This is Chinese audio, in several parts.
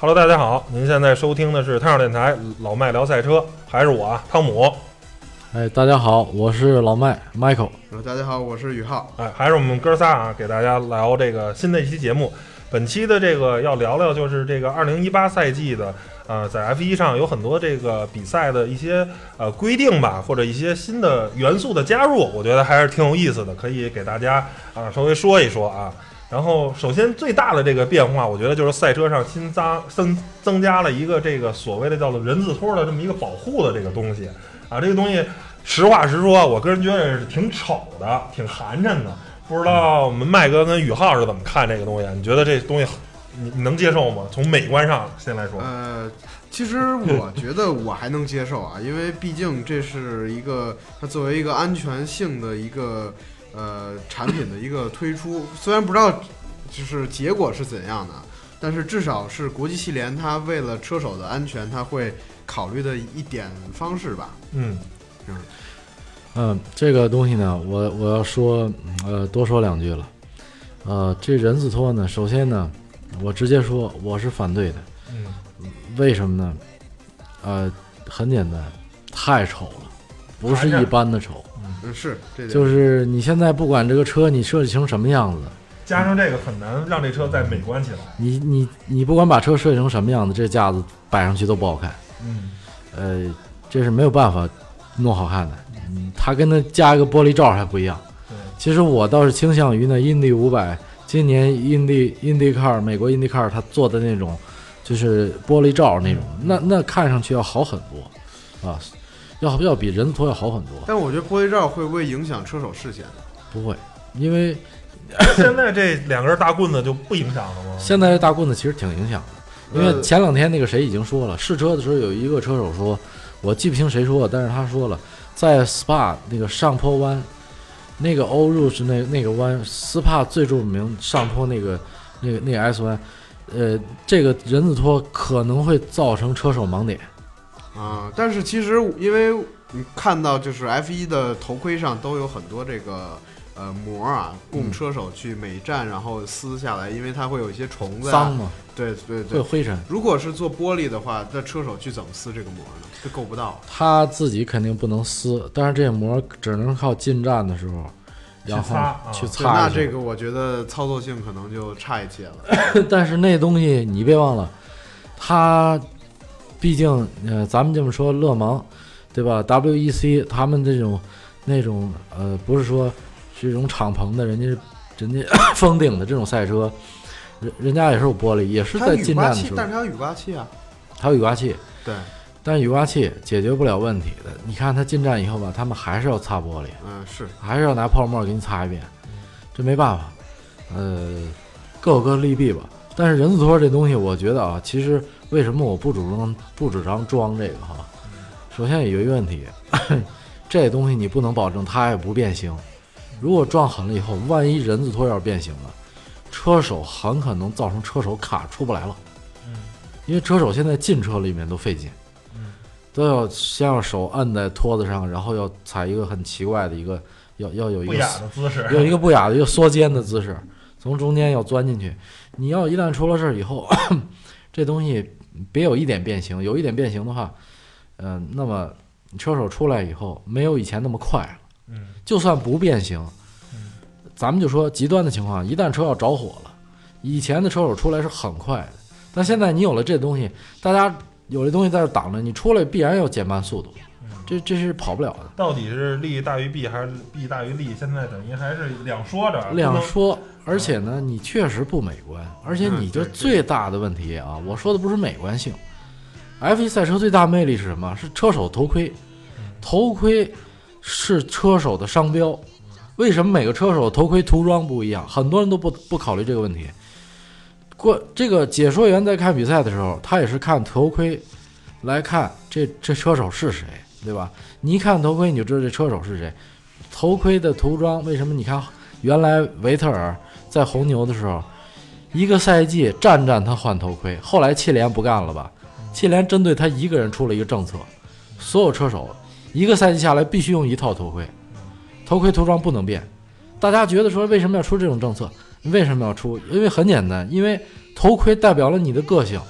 Hello，大家好，您现在收听的是汤上电台老麦聊赛车，还是我啊汤姆，哎，大家好，我是老麦 Michael。呃大家好，我是宇浩。哎，还是我们哥仨啊，给大家聊这个新的一期节目。本期的这个要聊聊就是这个二零一八赛季的，呃，在 F 一上有很多这个比赛的一些呃规定吧，或者一些新的元素的加入，我觉得还是挺有意思的，可以给大家啊稍微说一说啊。然后，首先最大的这个变化，我觉得就是赛车上新增增增加了一个这个所谓的叫做人字拖的这么一个保护的这个东西啊。这个东西，实话实说，我个人觉得是挺丑的，挺寒碜的。不知道我们麦哥跟宇浩是怎么看这个东西？你觉得这东西你你能接受吗？从美观上先来说，呃，其实我觉得我还能接受啊，因为毕竟这是一个它作为一个安全性的一个呃产品的一个推出，虽然不知道就是结果是怎样的，但是至少是国际汽联它为了车手的安全，它会考虑的一点方式吧。嗯嗯，这个东西呢，我我要说，呃，多说两句了。呃，这人字拖呢，首先呢，我直接说我是反对的。嗯为什么呢？呃，很简单，太丑了，不是一般的丑。嗯，是这就是你现在不管这个车你设计成什么样子，加上这个很难让这车再美观起来。你你你不管把车设计成什么样子，这架子摆上去都不好看。嗯呃，这是没有办法弄好看的。嗯，它跟那加一个玻璃罩还不一样。对，其实我倒是倾向于呢，印第五百，今年印第印第 car 美国印第 car 它做的那种，就是玻璃罩那种，那那看上去要好很多，啊，要要比人字拖要好很多。但我觉得玻璃罩会不会影响车手视线？不会，因为 现在这两根大棍子就不影响了吗？现在这大棍子其实挺影响的，因为呃前两天那个谁已经说了，试车的时候有一个车手说，我记不清谁说的，但是他说了，在 SPA 那个上坡弯，那个欧入是那那个弯，SPA 最著名上坡那个那个那个 S 弯，呃，这个人字拖可能会造成车手盲点。啊、但是其实因为你看到就是 F 一的头盔上都有很多这个呃膜啊，供嗯车手去每站然后撕下来，因为它会有一些虫子、啊。脏嘛，对对对。会有灰尘，如果是做玻璃的话，那车手去怎么撕这个膜呢？这够不到。他自己肯定不能撕，但是这个膜只能靠进站的时候，然后去擦那这个我觉得操作性可能就差一些了。但是那东西你别忘了，它毕竟呃，咱们这么说，勒芒对吧？WEC 他们这种那种呃，不是说是一种敞篷的，人家人家 封顶的这种赛车，人人家也是有玻璃，也是它在有雨进站的时，候，但是它有雨刮器啊。还有雨刮器，对，但雨刮器解决不了问题的。你看它进站以后吧，他们还是要擦玻璃，嗯，是。还是要拿泡沫给你擦一遍，这没办法，呃，各有各利弊吧。但是人字拖这东西，我觉得啊，其实为什么我不主张不主张装这个哈？首先有一个问题，这东西你不能保证它也不变形。如果撞狠了以后，万一人字拖要是变形了，车手很可能造成车手卡出不来了。嗯因为车手现在进车里面都费劲，嗯都要先要手按在托子上，然后要踩一个很奇怪的一个，要要有一个不雅的姿势。有一个不雅的一个缩肩的姿势，从中间要钻进去。你要一旦出了事儿以后，这东西别有一点变形，有一点变形的话，嗯、那么车手出来以后没有以前那么快了。嗯就算不变形嗯，咱们就说极端的情况，一旦车要着火了，以前的车手出来是很快的，但现在你有了这东西，大家有这东西在这挡着，你出来必然要减慢速度，嗯这这是跑不了的。到底是利大于弊还是弊大于利？现在等于还是两说着，两说，而且呢，你确实不美观，而且你这最大的问题啊，我说的不是美观性，F1 赛车最大魅力是什么？是车手头盔，头盔是车手的商标。为什么每个车手头盔涂装不一样？很多人都不不考虑这个问题。过这个解说员在看比赛的时候，他也是看头盔来看这这车手是谁，对吧？你一看头盔，你就知道这车手是谁。头盔的涂装，为什么你看原来维特尔在红牛的时候，一个赛季战战他换头盔，后来汽联不干了吧？汽联针对他一个人出了一个政策，所有车手一个赛季下来必须用一套头盔，头盔涂装不能变。大家觉得说为什么要出这种政策？为什么要出？因为很简单，因为头盔代表了你的个性，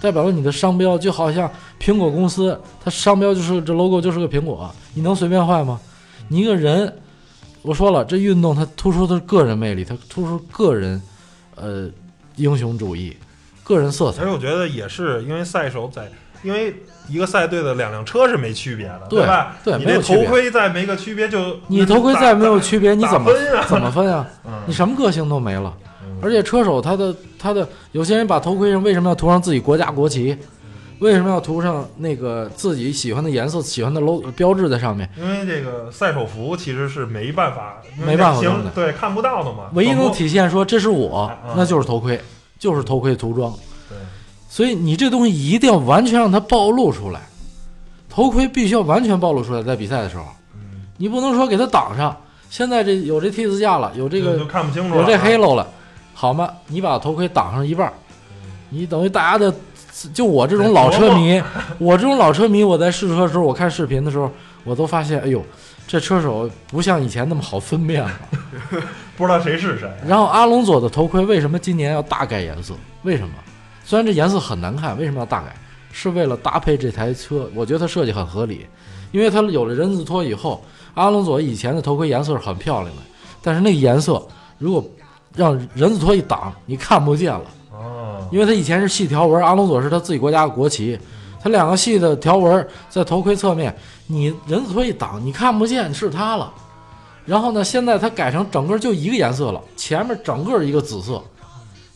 代表了你的商标，就好像苹果公司，它商标就是这 logo 就是个苹果，你能随便换吗？你一个人，我说了，这运动它突出的是个人魅力，它突出个人，呃，英雄主义，个人色彩而且。我觉得也是因为赛手在，因为一个赛队的两辆车是没区别的，对吧？对你这没有头盔再没个区别就，你头盔再没有区别，你怎么分啊？怎么分啊？嗯你什么个性都没了。嗯而且车手他的他的有些人把头盔上为什么要涂上自己国家国旗？为什么要涂上那个自己喜欢的颜色、喜欢的 logo 标志在上面？因为这个赛手服其实是没办法，没办法对看不到的嘛，唯一能体现说这是我啊，那就是头盔，就是头盔涂装。对所以你这东西一定要完全让它暴露出来，头盔必须要完全暴露出来，在比赛的时候，嗯你不能说给它挡上。现在这有这 T 字架了，有这个看不清楚了，有这啊 halo 了，好吗？你把头盔挡上一半儿，你等于大家的，就我这种老车迷，我这种老车迷，我在试车的时候，我看视频的时候，我都发现，哎呦，这车手不像以前那么好分辨了。不知道谁是谁。然后阿隆佐的头盔为什么今年要大改颜色？为什么？虽然这颜色很难看，为什么要大改？是为了搭配这台车，我觉得它设计很合理，因为它有了人字拖以后，阿隆索以前的头盔颜色是很漂亮的，但是那个颜色如果让人字拖一挡，你看不见了，哦，因为它以前是细条纹，阿隆索是他自己国家的国旗，它两个细的条纹在头盔侧面，你人字拖一挡，你看不见是它了。然后呢，现在它改成整个就一个颜色了，前面整个一个紫色，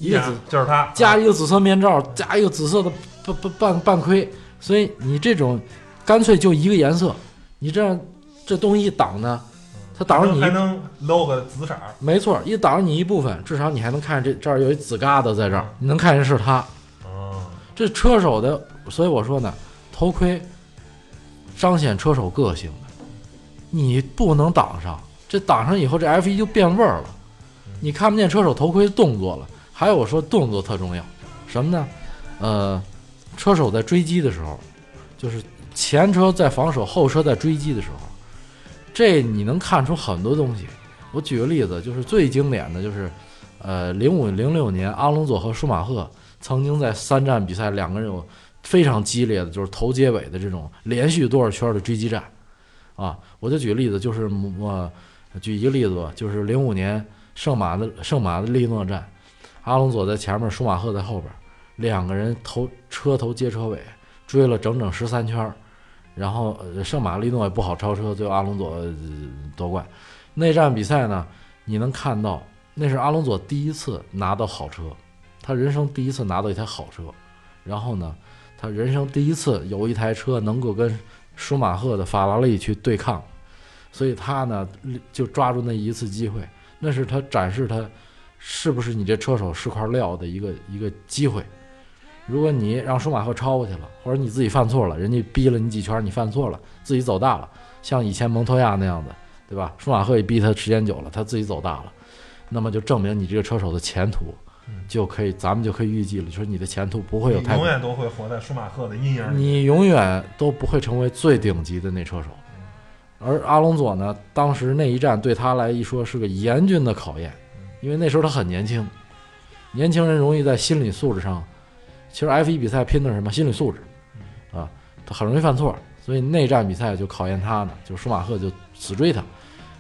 一个紫就是它加一个紫色面罩，加一个紫色的半半半半盔，所以你这种干脆就一个颜色，你这样这东西一挡呢，它挡着你，还能露个紫色儿，没错，一挡着你一部分，至少你还能看见这这儿有一紫疙瘩在这儿，你能看见是它。哦，这车手的，所以我说呢，头盔彰显车手个性的，你不能挡上，这挡上以后，这 F 一就变味儿了，你看不见车手头盔动作了。还有我说动作特重要，什么呢？呃，车手在追击的时候，就是前车在防守，后车在追击的时候，这你能看出很多东西。我举个例子，就是最经典的就是，呃，零五零六年阿隆索和舒马赫曾经在三站比赛，两个人有非常激烈的，就是头接尾的这种连续多少圈的追击战，啊，我就举个例子，就是我举一个例子吧，就是零五年圣马的圣马的利诺站，阿隆索在前面，舒马赫在后边，两个人头车头接车尾，追了整整十三圈，然后圣马力诺也不好超车，最后阿隆索、呃夺冠。内战比赛呢，你能看到那是阿隆索第一次拿到好车，他人生第一次拿到一台好车，然后呢，他人生第一次有一台车能够跟舒马赫的法拉利去对抗，所以他呢就抓住那一次机会，那是他展示他是不是你这车手是块料的一个一个机会。如果你让舒马赫超过去了，或者你自己犯错了，人家逼了你几圈，你犯错了，自己走大了，像以前蒙托亚那样的，对吧？舒马赫也逼他时间久了，他自己走大了，那么就证明你这个车手的前途就可以，咱们就可以预计了，说你的前途不会有太你永远都会活在舒马赫的阴影里。你永远都不会成为最顶级的那车手。而阿隆佐呢，当时那一战对他来一说是个严峻的考验，因为那时候他很年轻，年轻人容易在心理素质上，其实 F 一比赛拼的是什么？心理素质啊，他很容易犯错，所以内战比赛就考验他呢，就舒马赫就死追他。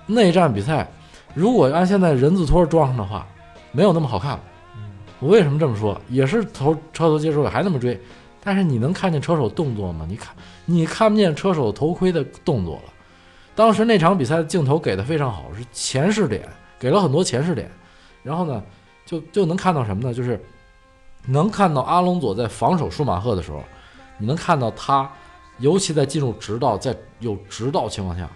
内战比赛如果按现在人字拖装上的话，没有那么好看了。我为什么这么说？也是头车头接车尾还那么追，但是你能看见车手动作吗？你看，你看不见车手头盔的动作了。当时那场比赛的镜头给的非常好，是前视点，给了很多前视点，然后呢，就就能看到什么呢？就是能看到阿隆佐在防守舒马赫的时候，你能看到他，尤其在进入直道，在有直道情况下，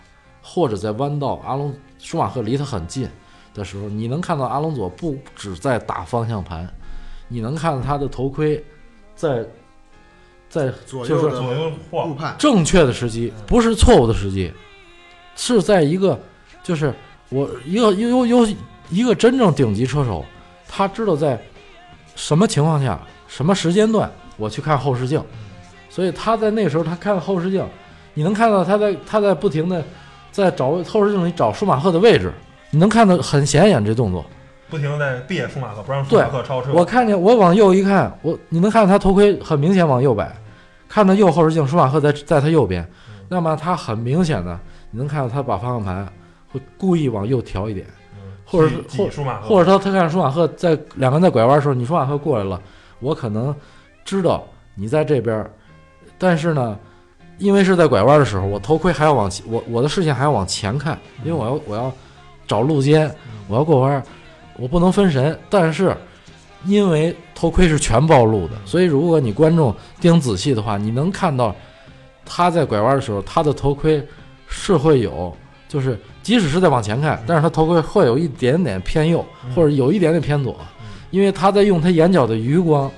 或者在弯道，阿隆舒马赫离他很近的时候，你能看到阿隆佐不只在打方向盘，你能看到他的头盔在在就是左右左右晃，正确的时机，不是错误的时机，是在一个就是我一个有有有一个真正顶级车手，他知道在什么情况下、什么时间段我去看后视镜，所以他在那时候他看后视镜，你能看到他在他在不停的在找后视镜里找舒马赫的位置，你能看到很显眼这动作。不停的在别舒马赫，不让舒马赫超车。我看见我往右一看，我你能看到他头盔很明显往右摆，看到右后视镜，舒马赫在在他右边，那么他很明显的，你能看到他把方向盘会故意往右调一点，嗯或者挤挤舒马赫，或者说他看舒马赫在两个人在拐弯的时候，你舒马赫过来了，我可能知道你在这边儿，但是呢，因为是在拐弯的时候，我头盔还要往前，我我的视线还要往前看，因为我要我要找路肩，我要过弯儿，我不能分神。但是因为头盔是全暴露的，所以如果你观众盯仔细的话，你能看到他在拐弯的时候，他的头盔是会有，就是即使是在往前看，但是他头盔会有一点点偏右，或者有一点点偏左，因为他在用他眼角的余光。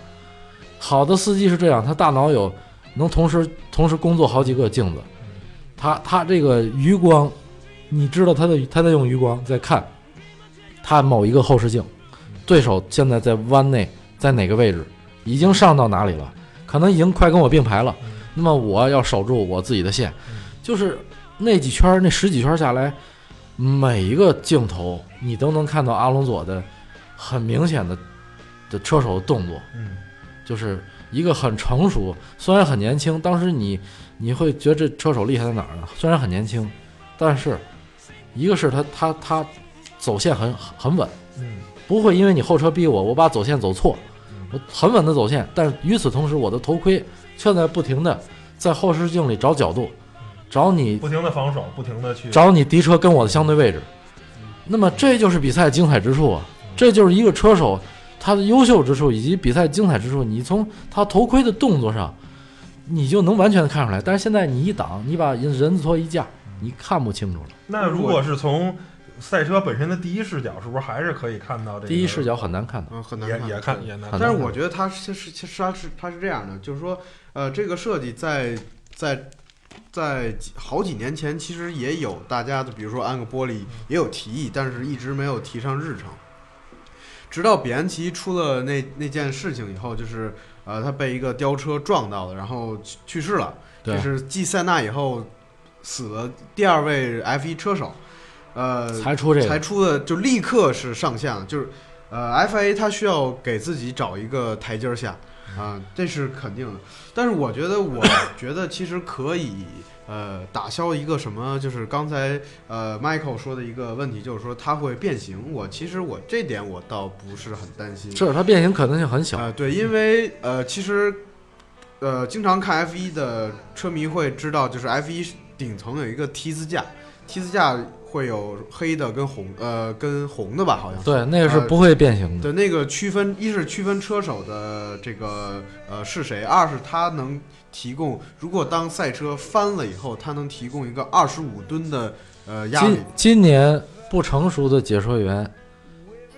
好的司机是这样，他大脑有能同时同时工作好几个镜子，他他这个余光，你知道他的他在用余光在看他某一个后视镜，对手现在在弯内在哪个位置，已经上到哪里了，可能已经快跟我并排了，那么我要守住我自己的线，就是那几圈儿那十几圈下来，每一个镜头你都能看到阿隆佐的很明显的的车手的动作。嗯就是一个很成熟，虽然很年轻，当时你你会觉得这车手厉害在哪儿呢？虽然很年轻，但是一个是他他他走线很很稳，嗯不会因为你后车逼我，我把走线走错，我很稳的走线。但是与此同时，我的头盔却在不停的在后视镜里找角度，找你不停的防守，不停的去找你敌车跟我的相对位置。那么这就是比赛精彩之处啊！这就是一个车手他的优秀之处以及比赛精彩之处。你从他头盔的动作上，你就能完全的看出来。但是现在你一挡，你把人人字拖一架，你看不清楚了。那如果是从赛车本身的第一视角，是不是还是可以看到这个第一视角很难看的。嗯，很难也看也看也难看，很难看但是我觉得它是是其实它是它是这样的，就是说，呃，这个设计在在在几好几年前其实也有大家的，比如说安个玻璃也有提议，但是一直没有提上日程。直到比安奇出了那那件事情以后，就是呃，他被一个吊车撞到了，然后去去世了。对这是继塞纳以后死了第二位 F 一车手，呃，才出这个，才出的就立刻是上线了，就是呃，FIA 他需要给自己找一个台阶儿下啊、这是肯定的。但是我觉得，我 觉得其实可以呃打消一个什么，就是刚才呃 Michael 说的一个问题，就是说它会变形。我其实我这点我倒不是很担心。是它变形可能性很小。呃，对，因为呃，其实呃，经常看 F 一的车迷会知道，就是 F 一顶层有一个 T 字架，T 字架会有黑的跟红呃跟红的吧，好像。对，那个是不会变形的。对那个区分，一是区分车手的这个呃是谁，二是它能提供，如果当赛车翻了以后，它能提供一个二十五吨的呃压力今。今年不成熟的解说员，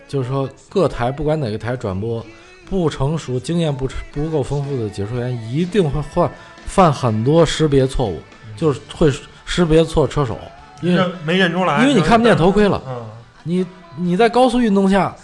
就是说各台不管哪个台转播，不成熟、经验不不够丰富的解说员一定会犯犯很多识别错误，就是会识别错车手，因为没认出来，因为你看不见头盔了。嗯，你你在高速运动下，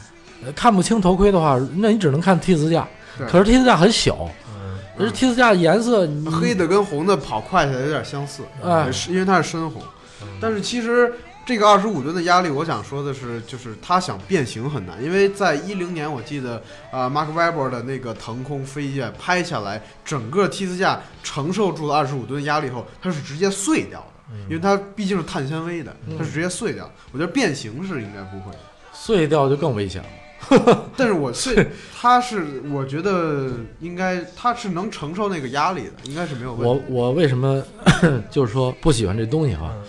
呃看不清头盔的话，那你只能看 T 字架。可是 T 字架很小，嗯而 T 字架颜色黑的跟红的跑快起来有点相似，哎是因为它是深红。嗯但是其实这个二十五吨的压力，我想说的是，就是它想变形很难，因为在一零年，我记得啊、马克 Webber 的那个腾空飞剑拍下来，整个 T 字架承受住了二十五吨压力后，它是直接碎掉的，嗯因为它毕竟是碳纤维的，嗯它是直接碎掉。我觉得变形是应该不会，碎掉就更危险了。但是我碎，它是我觉得应该它是能承受那个压力的，应该是没有问题。我我为什么 就是说不喜欢这东西哈？嗯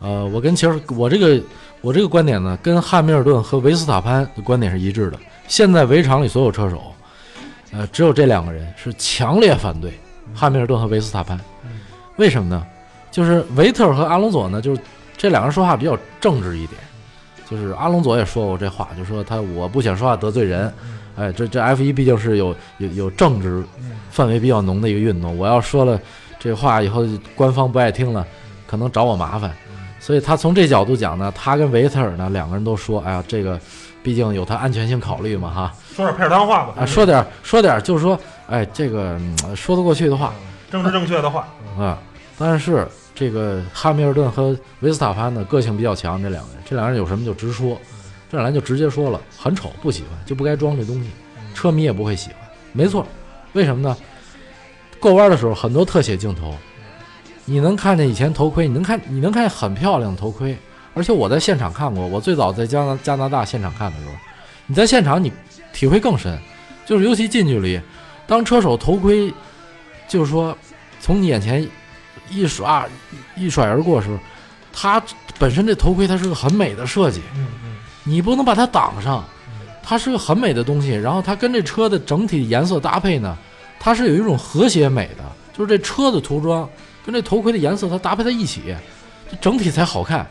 呃，我跟其实我这个我这个观点呢，跟汉密尔顿和维斯塔潘的观点是一致的。现在围场里所有车手，呃，只有这两个人是强烈反对汉密尔顿和维斯塔潘。嗯为什么呢？就是维特尔和阿隆索呢，就是这两个人说话比较正直一点。就是阿隆索也说过这话，就说他我不想说话得罪人。哎，这这 F 一毕竟是有有有政治嗯氛围比较浓的一个运动，我要说了这话以后，官方不爱听了，可能找我麻烦。所以他从这角度讲呢，他跟维特尔呢两个人都说，哎呀，这个毕竟有他安全性考虑嘛，哈，说点片儿汤话吧，啊，说点说点就是说，哎，这个、嗯说得过去的话政治正确的话，啊。但是这个汉密尔顿和维斯塔潘呢，个性比较强，这两个人，这两个人有什么就直说，这两人就直接说了，很丑，不喜欢，就不该装这东西，车迷也不会喜欢，没错，为什么呢？过弯的时候很多特写镜头，你能看见以前头盔，你能看你能看见很漂亮的头盔，而且我在现场看过，我最早在加拿加拿大现场看的时候，你在现场你体会更深，就是尤其近距离，当车手头盔就是说从你眼前一刷一甩而过的时候，它本身这头盔它是个很美的设计，嗯嗯你不能把它挡上，它是个很美的东西。然后它跟这车的整体颜色搭配呢，它是有一种和谐美的，就是这车的涂装跟这头盔的颜色它搭配在一起，这整体才好看。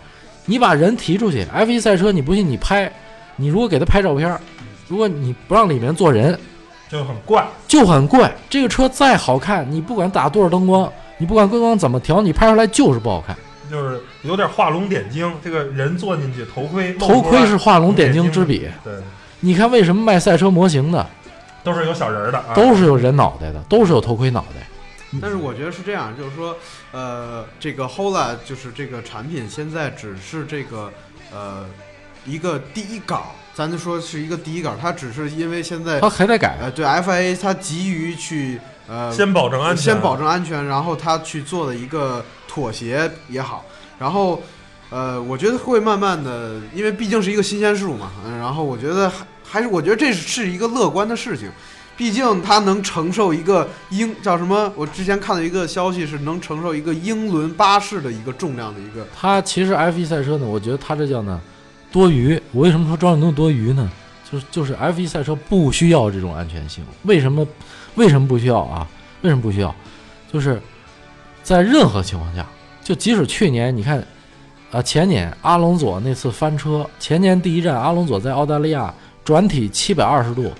你把人提出去，F1 赛车你不信你拍，你如果给他拍照片，如果你不让里面坐人，就很怪，就很怪。这个车再好看，你不管打多少灯光，你不管灯光怎么调，你拍出来就是不好看。就是有点画龙点睛，这个人坐进去，头盔头盔是画龙点睛之笔。对，你看为什么卖赛车模型的都是有小人儿的，啊、都是有人脑袋的，都是有头盔脑袋。但是我觉得是这样，就是说，呃，这个 Hola 就是这个产品现在只是这个呃一个第一稿，咱就说是一个第一稿，它只是因为现在它还得改。呃对 FIA 它急于去呃先保证安全，先保证安全，然后他去做的一个妥协也好，然后呃，我觉得会慢慢的，因为毕竟是一个新鲜事物嘛，嗯，然后我觉得还还是我觉得这是一个乐观的事情，毕竟它能承受一个英叫什么？我之前看到一个消息是能承受一个英伦巴士的一个重量的一个，它其实 F1 赛车呢，我觉得它这叫呢多余。我为什么说装这东西多余呢？就是就是 F1 赛车不需要这种安全性。为什么？为什么不需要啊？为什么不需要？就是在任何情况下，就即使去年你看，啊前年阿隆佐那次翻车，前年第一站阿隆佐在澳大利亚转体七百二十度，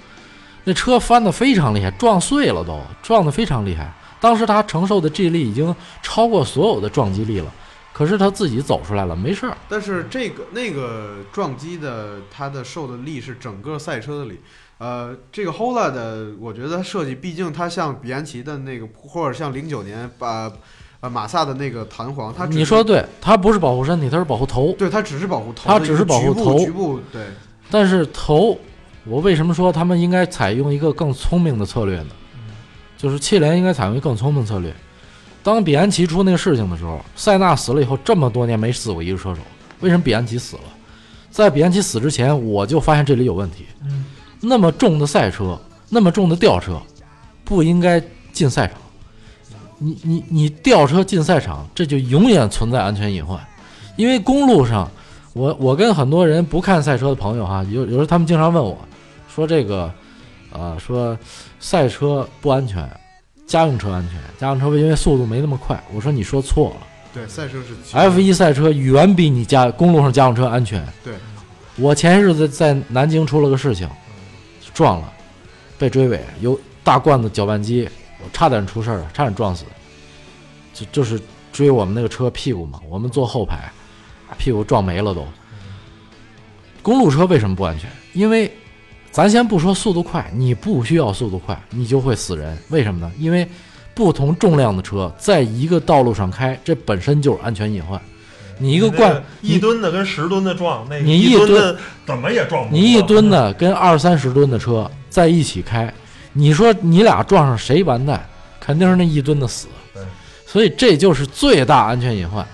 那车翻得非常厉害，撞碎了都，撞得非常厉害。当时他承受的 G 力已经超过所有的撞击力了，可是他自己走出来了，没事儿。但是这个那个撞击的它的受的力是整个赛车的力。呃，这个 Hola 的，我觉得它设计，毕竟它像比安奇的那个，或者像零九年把呃马萨的那个弹簧，它你说对，它不是保护身体，它是保护头。对，它只是保护头它只是保护头局部对。但是头，我为什么说他们应该采用一个更聪明的策略呢？就是气联应该采用一个更聪明的策略。当比安奇出那个事情的时候，塞纳死了以后，这么多年没死过一个车手，为什么比安奇死了？在比安奇死之前，我就发现这里有问题。嗯，那么重的赛车，那么重的吊车，不应该进赛场。你你你吊车进赛场，这就永远存在安全隐患，因为公路上，我我跟很多人不看赛车的朋友哈，有有时候他们经常问我，说这个，呃，说赛车不安全，家用车安全，家用车因为速度没那么快。我说你说错了对，赛车是 F 一赛车远比你家公路上家用车安全。对，我前些日子在南京出了个事情，撞了，被追尾，有大罐子搅拌机，我差点出事儿了，差点撞死。就就是追我们那个车屁股嘛，我们坐后排，屁股撞没了都。公路车为什么不安全？因为咱先不说速度快，你不需要速度快，你就会死人。为什么呢？因为不同重量的车在一个道路上开，这本身就是安全隐患。你一个罐，一吨的跟十吨的撞，那你一吨怎么也撞不过。你一吨的跟二三十吨的车在一起开，你说你俩撞上谁完蛋？肯定是那一吨的死对。所以这就是最大安全隐患。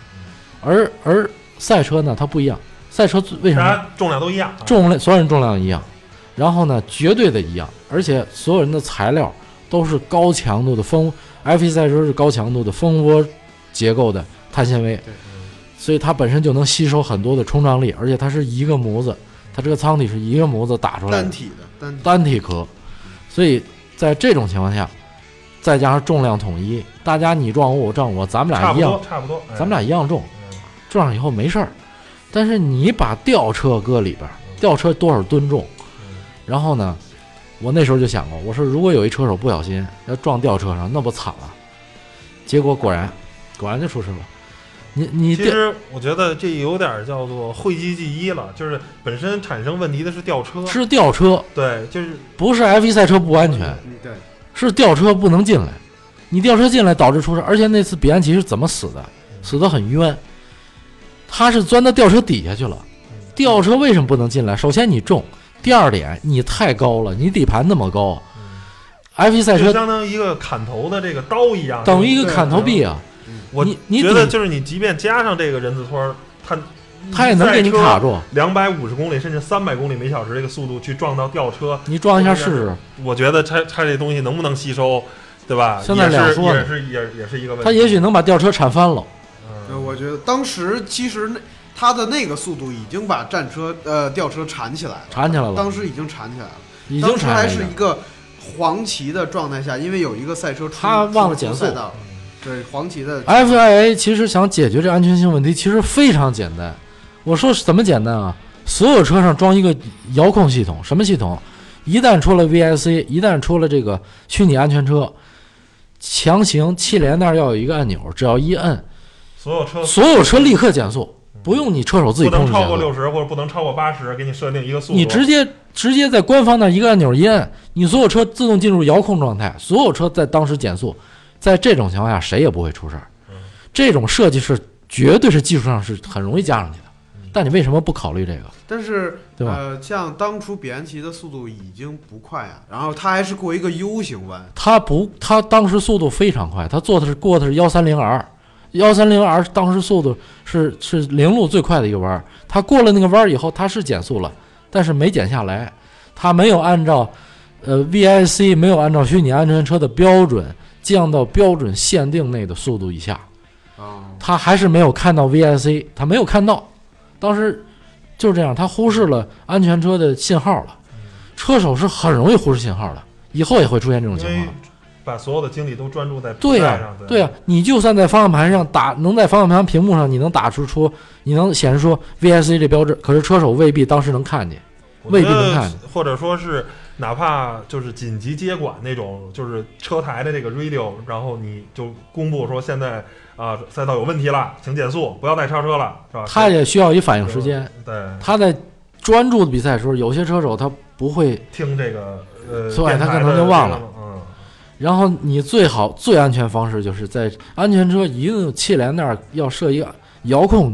而而赛车呢，它不一样，赛车为什么？重量都一样，啊重量所有人重量一样，然后呢，绝对的一样，而且所有人的材料都是高强度的蜂，F1 赛车是高强度的蜂窝结构的碳纤维对，所以它本身就能吸收很多的冲撞力，而且它是一个模子，它这个舱体是一个模子打出来的单体的单体。单体壳，所以在这种情况下，再加上重量统一，大家你撞我，我撞我，咱们俩一样差不多，，咱们俩一样重，嗯撞上以后没事儿。但是你把吊车搁里边儿，吊车多少吨重？嗯然后呢，我那时候就想过，我说如果有一车手不小心要撞吊车上，那不惨了。结果果然，果然就出事了。你你其实我觉得这有点叫做讳疾忌医了，就是本身产生问题的是吊车，是吊车，对，就是不是 F 1赛车不安全，嗯对，是吊车不能进来。你吊车进来导致出事，而且那次比安奇是怎么死的？死得很冤，他是钻到吊车底下去了。吊车为什么不能进来？首先你重，第二点你太高了，你底盘那么高，F 1赛车就相当于一个砍头的这个刀一样，等于一个砍头臂啊，我觉得就是你即便加上这个人字拖儿，它他也能给你卡住。两百五十公里甚至三百公里每小时这个速度去撞到吊车，你撞一下试试，我觉得它它这东西能不能吸收，对吧？现在是两说呢也是也也是一个问题。它也许能把吊车铲翻了。呃，嗯，我觉得当时其实那他的那个速度已经把战车呃吊车缠起来了，缠起来了当时已经缠起来了，已经当时还是一个黄旗的状态下，因为有一个赛车出他忘了出减速赛道，对黄旗的 FIA 其实想解决这安全性问题，其实非常简单。我说是怎么简单啊？所有车上装一个遥控系统，什么系统？一旦出了 VIC，一旦出了这个虚拟安全车，强行气帘那儿要有一个按钮，只要一摁，所有车所有车立刻减速，不用你车手自己控制不能，超过六十或者不能超过八十，给你设定一个速度。你直接直接在官方那一个按钮一摁，你所有车自动进入遥控状态，所有车在当时减速，在这种情况下谁也不会出事儿。这种设计是绝对是技术上是很容易加上去的，但你为什么不考虑这个？但是对吧？呃，像当初比安奇的速度已经不快啊，然后他还是过一个 U 型弯，他不，他当时速度非常快，他做的是过的是幺三零 R，幺三零 R 当时速度是是零路最快的一个弯儿，他过了那个弯儿以后，他是减速了，但是没减下来，他没有按照呃 VIC 没有按照虚拟安全车的标准降到标准限定内的速度以下，啊，他还是没有看到 VIC，他没有看到，当时就是这样，他忽视了安全车的信号了，车手是很容易忽视信号的，以后也会出现这种情况。把所有的精力都专注在比对呀、赛上，对呀、你就算在方向盘上打，能在方向盘屏幕上，你能打出出，你能显示出 VIC 这标志，可是车手未必当时能看见。未必能看见。或者说是哪怕就是紧急接管那种，就是车台的这个 radio，然后你就公布说现在啊、赛道有问题了，请减速，不要再超车了，是吧？他也需要一反应时间。对他在专注的比赛的时候，有些车手他不会，听这个呃，所以他可能就忘了嗯，然后你最好最安全方式就是在安全车一定气帘那儿要设一个遥控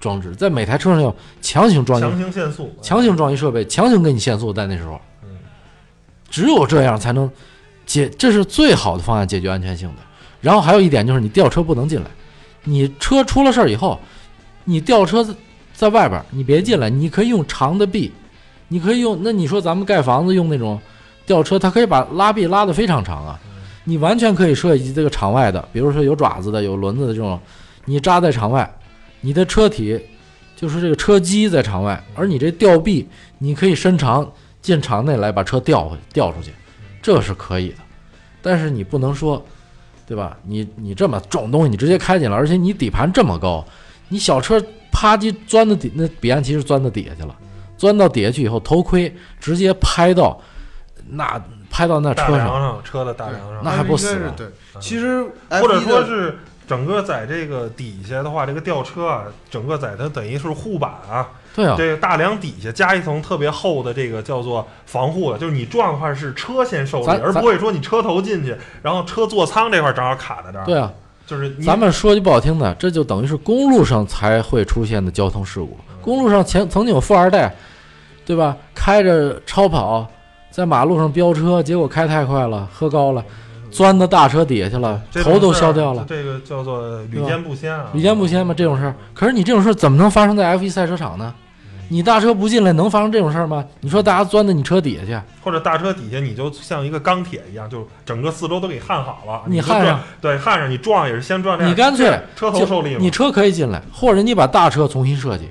装置，在每台车上要强行装一强行限速，强行装一设备，强行给你限速，在那时候嗯，只有这样才能解，这是最好的方案解决安全性的。然后还有一点就是你吊车不能进来，你车出了事儿以后，你吊车在外边，你别进来，你可以用长的臂，你可以用那你说咱们盖房子用那种吊车，它可以把拉臂拉得非常长啊，你完全可以设计这个场外的，比如说有爪子的、有轮子的这种，你扎在场外，你的车体就是这个车机在场外，而你这吊臂你可以伸长进场内来把车调回调出去，这是可以的。但是你不能说，对吧？你你这么重东西你直接开进来，而且你底盘这么高，你小车啪叽钻到底，那彼岸其实钻到底下去了，钻到底下去以后，头盔直接拍到那拍到那车上，上车的大梁上，那还不死对，其实或者说是整个在这个底下的话，这个吊车啊，整个在它等于是护板啊，对啊，这个大梁底下加一层特别厚的这个叫做防护的，就是你撞的话是车先受力，而不会说你车头进去，然后车座舱这块正好卡在这儿。对啊，就是咱们说句不好听的，这就等于是公路上才会出现的交通事故。公路上前曾经有富二代，对吧？开着超跑在马路上飙车，结果开太快了，喝高了，钻到大车底下去了，头都削掉了。这个叫做屡见不鲜啊，屡见不鲜嘛，这种事儿。可是你这种事儿怎么能发生在 F 一赛车场呢？你大车不进来，能发生这种事儿吗？你说大家钻到你车底下去，或者大车底下你就像一个钢铁一样，就整个四周都给焊好了，你焊上，对，焊上，你撞也是先撞这样，你干脆车头受力嘛，你车可以进来，或者你把大车重新设计，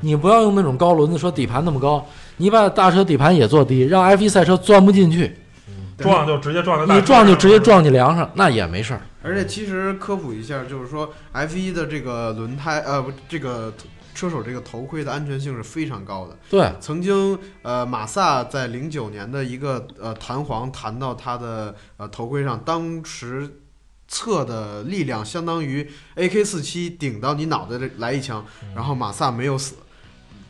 你不要用那种高轮子，说底盘那么高，你把大车底盘也做低，让 F 一赛车钻不进去，撞就直接撞在你撞就直接撞你梁上，那也没事儿。而且其实科普一下，就是说 F 一的这个轮胎，呃，不，这个车手这个头盔的安全性是非常高的。对，曾经，呃，马萨在零九年的一个呃弹簧弹到他的呃头盔上，当时测的力量相当于 AK 四七顶到你脑袋来一枪，然后马萨没有死，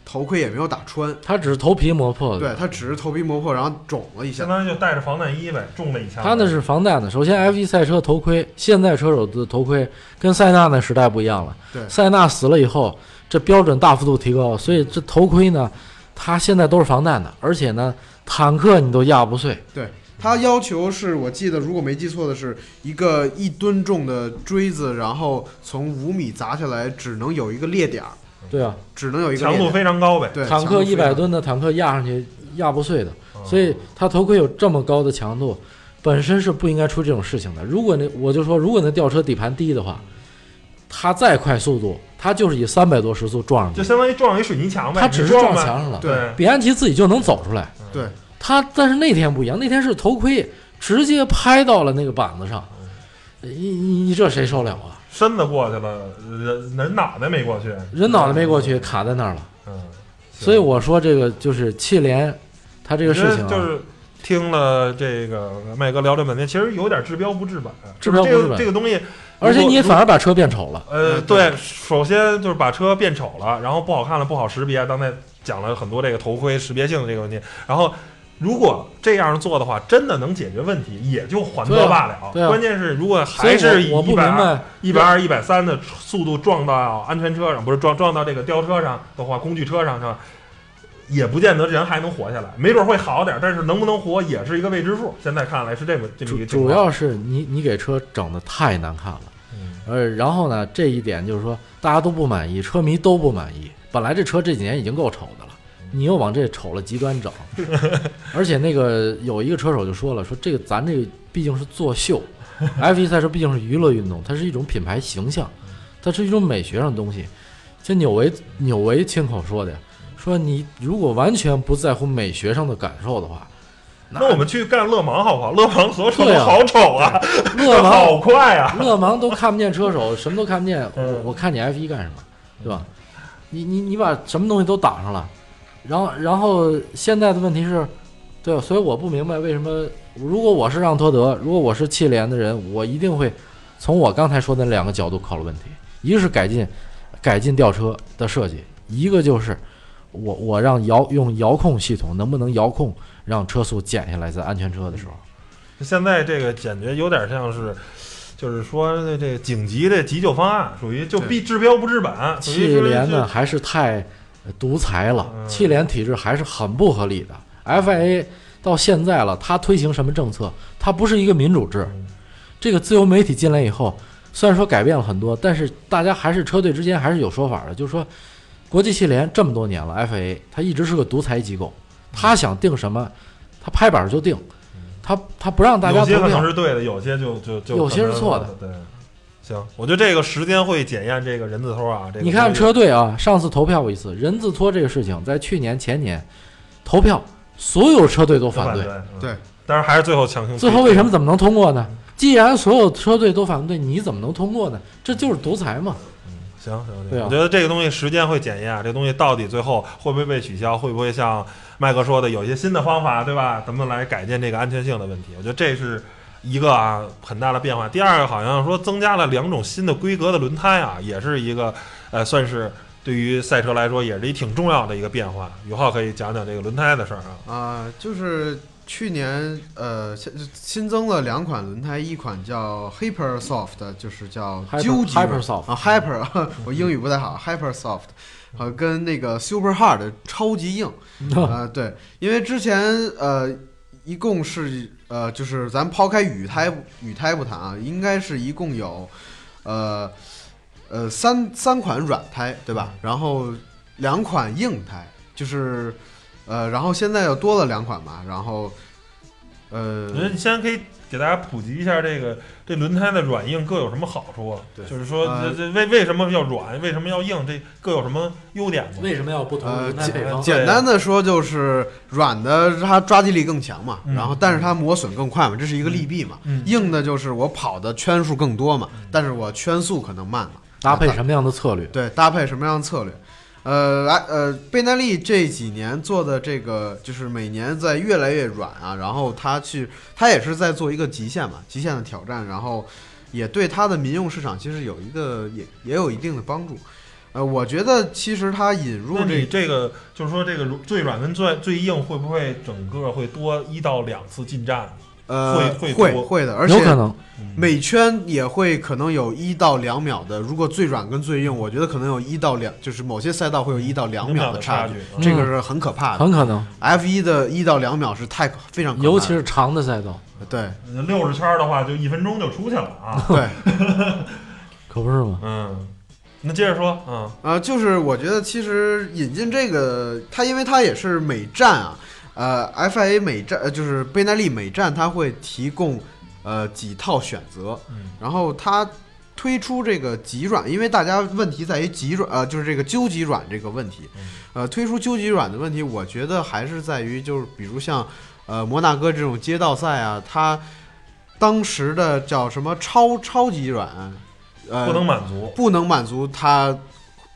头盔也没有打穿，他只是头皮磨破的，对他只是头皮磨破，然后肿了一下相。当于就带着防弹衣呗，中了一枪。他那是防弹的。首先，F 1赛车头盔，现在车手的头盔跟塞纳那时代不一样了。对塞纳死了以后，这标准大幅度提高，所以这头盔呢，它现在都是防弹的，而且呢，坦克你都压不碎。对他要求是我记得，如果没记错的是，一个一吨重的锥子，然后从五米砸下来，只能有一个裂点儿，对啊，只能有一个强度。非常高呗。对，坦克一百吨。吨的坦克压上去压不碎的，嗯所以它头盔有这么高的强度，本身是不应该出这种事情的。如果那我就说，如果那吊车底盘低的话，它再快速度，它就是以三百多时速撞上去，就相当于撞一水泥墙呗。它只是撞墙上了。对比安奇自己就能走出来，对，他但是那天不一样，那天是头盔直接拍到了那个板子上，你你你这谁受了啊？身子过去了，人人脑袋没过去。人脑袋没过去，卡在那儿了。嗯，所以我说这个就是气联，他这个事情、啊、就是听了这个麦哥聊这半天，其实有点治标不治本。治标不治本这个这个东西，而且你反而把车变丑了。呃，对，首先就是把车变丑了，然后不好看了，不好识别。刚才讲了很多这个头盔识别性的这个问题，然后。如果这样做的话，真的能解决问题，也就还则罢了。对啊关键是，如果还是以一百二、一百二、一百三的速度撞到安全车上，不是撞撞到这个吊车上的话，工具车上是吧？也不见得人还能活下来，没准会好点，但是能不能活也是一个未知数。现在看来是这么这么一主个。主要是你你给车整的太难看了，嗯呃，然后呢，这一点就是说大家都不满意，车迷都不满意。本来这车这几年已经够丑的了，你又往这丑了极端整，而且那个有一个车手就说了，说这个咱这个毕竟是作秀，F 1赛车毕竟是娱乐运动，它是一种品牌形象，它是一种美学上的东西。这纽维纽维亲口说的，说你如果完全不在乎美学上的感受的话，那我们去干勒芒好不好？勒芒所有车好丑啊，勒芒好快啊！勒芒都看不见车手，什么都看不见，嗯我我看你 F 1干什么，对吧？你你你把什么东西都挡上了，然后然后现在的问题是，对？所以我不明白为什么，如果我是让托德，如果我是汽联的人，我一定会从我刚才说的那两个角度考虑问题，一个是改进改进吊车的设计，一个就是我我让遥用遥控系统能不能遥控让车速减下来，在安全车的时候。现在这个感觉有点像是，就是说这这紧急的急救方案，属于就必治标不治本。属于汽是是联呢还是太呃独裁了，嗯汽联体制还是很不合理的。FIA 到现在了，它推行什么政策？它不是一个民主制嗯。这个自由媒体进来以后，虽然说改变了很多，但是大家还是车队之间还是有说法的，就是说，国际汽联这么多年了，FIA 它一直是个独裁机构，他想定什么，他拍板就定，他他不让大家投有些可能。是对的，有些就就就有些是错的。对，行，我觉得这个时间会检验这个人字拖啊。这个你看车队啊，上次投票过一次，人字拖这个事情，在去年前年投票，所有车队都反对。对，嗯对，但是还是最后强行推。最后为什么怎么能通过呢？既然所有车队都反对，你怎么能通过呢？这就是独裁嘛。行行，对啊我觉得这个东西时间会检验，这个东西到底最后会不会被取消，会不会像麦哥说的有一些新的方法，对吧？咱们来改进这个安全性的问题。我觉得这是一个啊很大的变化。第二个好像说增加了两种新的规格的轮胎啊，也是一个呃算是对于赛车来说也是一挺重要的一个变化。宇浩可以讲讲这个轮胎的事儿啊。啊、就是去年呃新新增了两款轮胎，一款叫 Hyper Soft，就是叫纠结 Hyper Soft 啊 Hyper，我英语不太好，Hyper Soft，呃跟那个 Super Hard 超级硬啊、对，因为之前呃一共是呃就是咱抛开雨胎雨胎不谈啊，应该是一共有呃呃三三款软胎对吧？然后两款硬胎，就是呃然后现在又多了两款嘛，然后呃你现在可以给大家普及一下这个这轮胎的软硬各有什么好处啊？对就是说呃这这为为什么要软，为什么要硬，这各有什么优点吗？为什么要不同的呃轮胎配方？简单的说就是软的它抓地力更强嘛，嗯然后但是它磨损更快嘛，这是一个利弊嘛。嗯硬的就是我跑的圈数更多嘛，但是我圈速可能慢嘛。搭配什么样的策略？对，搭配什么样的策略？呃，来，呃，贝耐利这几年做的这个，就是每年在越来越软啊，然后他去，他也是在做一个极限嘛，极限的挑战，然后，也对他的民用市场其实有一个也也有一定的帮助。呃，我觉得其实它引入这这个就是说这个最软跟最最硬会不会整个会多一到两次进站？呃会会多会会的，而且有可能。每圈也会可能有一到两秒的，如果最软跟最硬，我觉得可能有一到两，就是某些赛道会有一到两秒的，差距，嗯这个是很可怕的。很可能，F 一的一到两秒是太非常可怕，尤其是长的赛道，对。六十圈的话就一分钟就出去了啊。对，可不是吗？嗯，那接着说，嗯，呃，就是我觉得其实引进这个，它因为它也是每站啊，呃，FIA 每站呃就是贝耐利每站它会提供呃几套选择，嗯然后它推出这个极软，因为大家问题在于极软呃就是这个究极软这个问题嗯，呃，推出究极软的问题，我觉得还是在于就是比如像呃摩纳哥这种街道赛啊，它当时的叫什么超超级软，呃，不能满足。不能满足它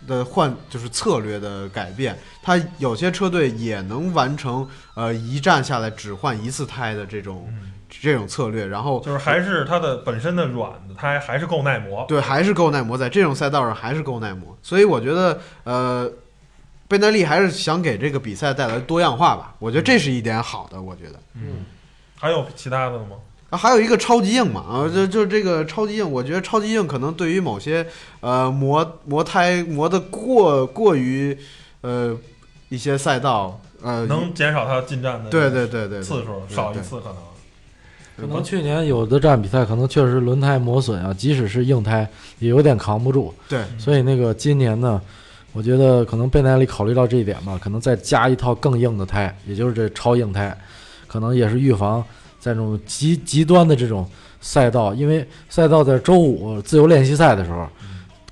的换就是策略的改变，它有些车队也能完成呃一站下来只换一次胎的这种嗯这种策略，然后就是还是它的本身的软的，胎还还是够耐磨。对还是够耐磨，在这种赛道上还是够耐磨，所以我觉得呃。贝耐利还是想给这个比赛带来多样化吧，我觉得这是一点好的。我觉得嗯，还有其他的吗？啊，还有一个超级硬嘛，啊，就就这个超级硬，我觉得超级硬可能对于某些呃磨磨胎磨的过过于呃一些赛道，呃，能减少它进站的对对对对对次数少一次可能。可能去年有的站比赛可能确实轮胎磨损啊，即使是硬胎也有点扛不住，对所以那个今年呢，我觉得可能贝耐利考虑到这一点吧，可能再加一套更硬的胎，也就是这超硬胎，可能也是预防在这种极极端的这种赛道，因为赛道在周五自由练习赛的时候，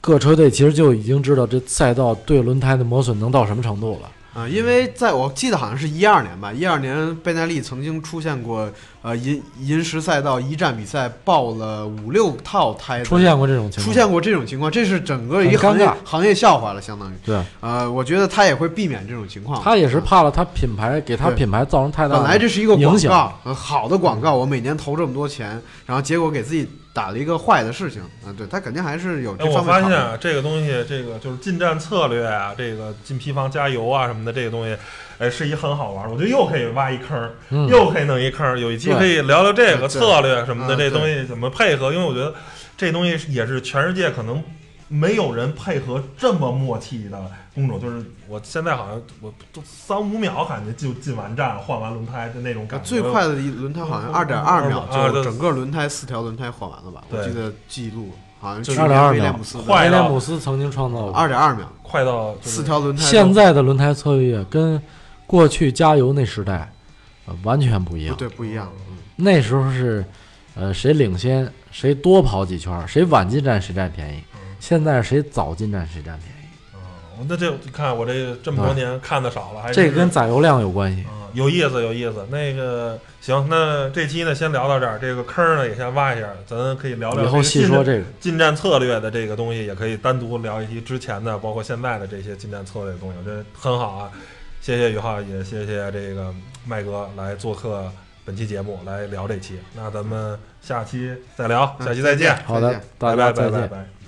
各车队其实就已经知道这赛道对轮胎的磨损能到什么程度了。啊，因为在我记得好像是一二年吧，一二年贝耐利曾经出现过呃银银石赛道一站比赛爆了五六套胎，出现过这种情况，出现过这种情况，这是整个一行业行业笑话了，相当于。对，呃，我觉得他也会避免这种情况。他也是怕了他品牌给他品牌造成太大的本来这是一个广告，呃好的广告，我每年投这么多钱，然后结果给自己打了一个坏的事情。啊，对他肯定还是有哎，这我方面考虑。发现啊，这个东西，这个就是近战策略啊，这个进批房加油啊什么的，这个东西，哎，是一很好玩儿。我觉得又可以挖一坑又可以弄一坑儿。有一期可以聊聊这个策略什么的，嗯这东西怎么配合？因为我觉得这东西也是全世界可能没有人配合这么默契的工种。就是我现在好像我都三五秒感觉就进完站换完轮胎的那种感觉。最快的一轮胎好像二点二秒就整个轮胎四条轮胎换完了吧？我记得记录好像就是去年2.2秒威廉姆斯威廉姆斯曾经创造过。二点二秒，快到四条轮胎。现在的轮胎策略跟过去加油那时代，呃，完全不一样。对不一样，那时候是，呃，谁领先谁多跑几圈儿，谁晚进站谁占便宜。现在谁早进站谁占便宜，嗯，那这你看我这这么多年看的少了，还是这个跟载油量有关系。嗯，有意思，有意思。那个行，那这期呢先聊到这儿，这个坑儿呢也先挖一下，咱可以聊聊以后细说这个。进站策略的这个东西，也可以单独聊一期之前的，包括现在的这些进站策略的东西，我觉得很好啊。谢谢宇浩，也谢谢这个麦哥来做客本期节目来聊这期。那咱们下期再聊，嗯下期再见，好的拜拜。拜拜拜。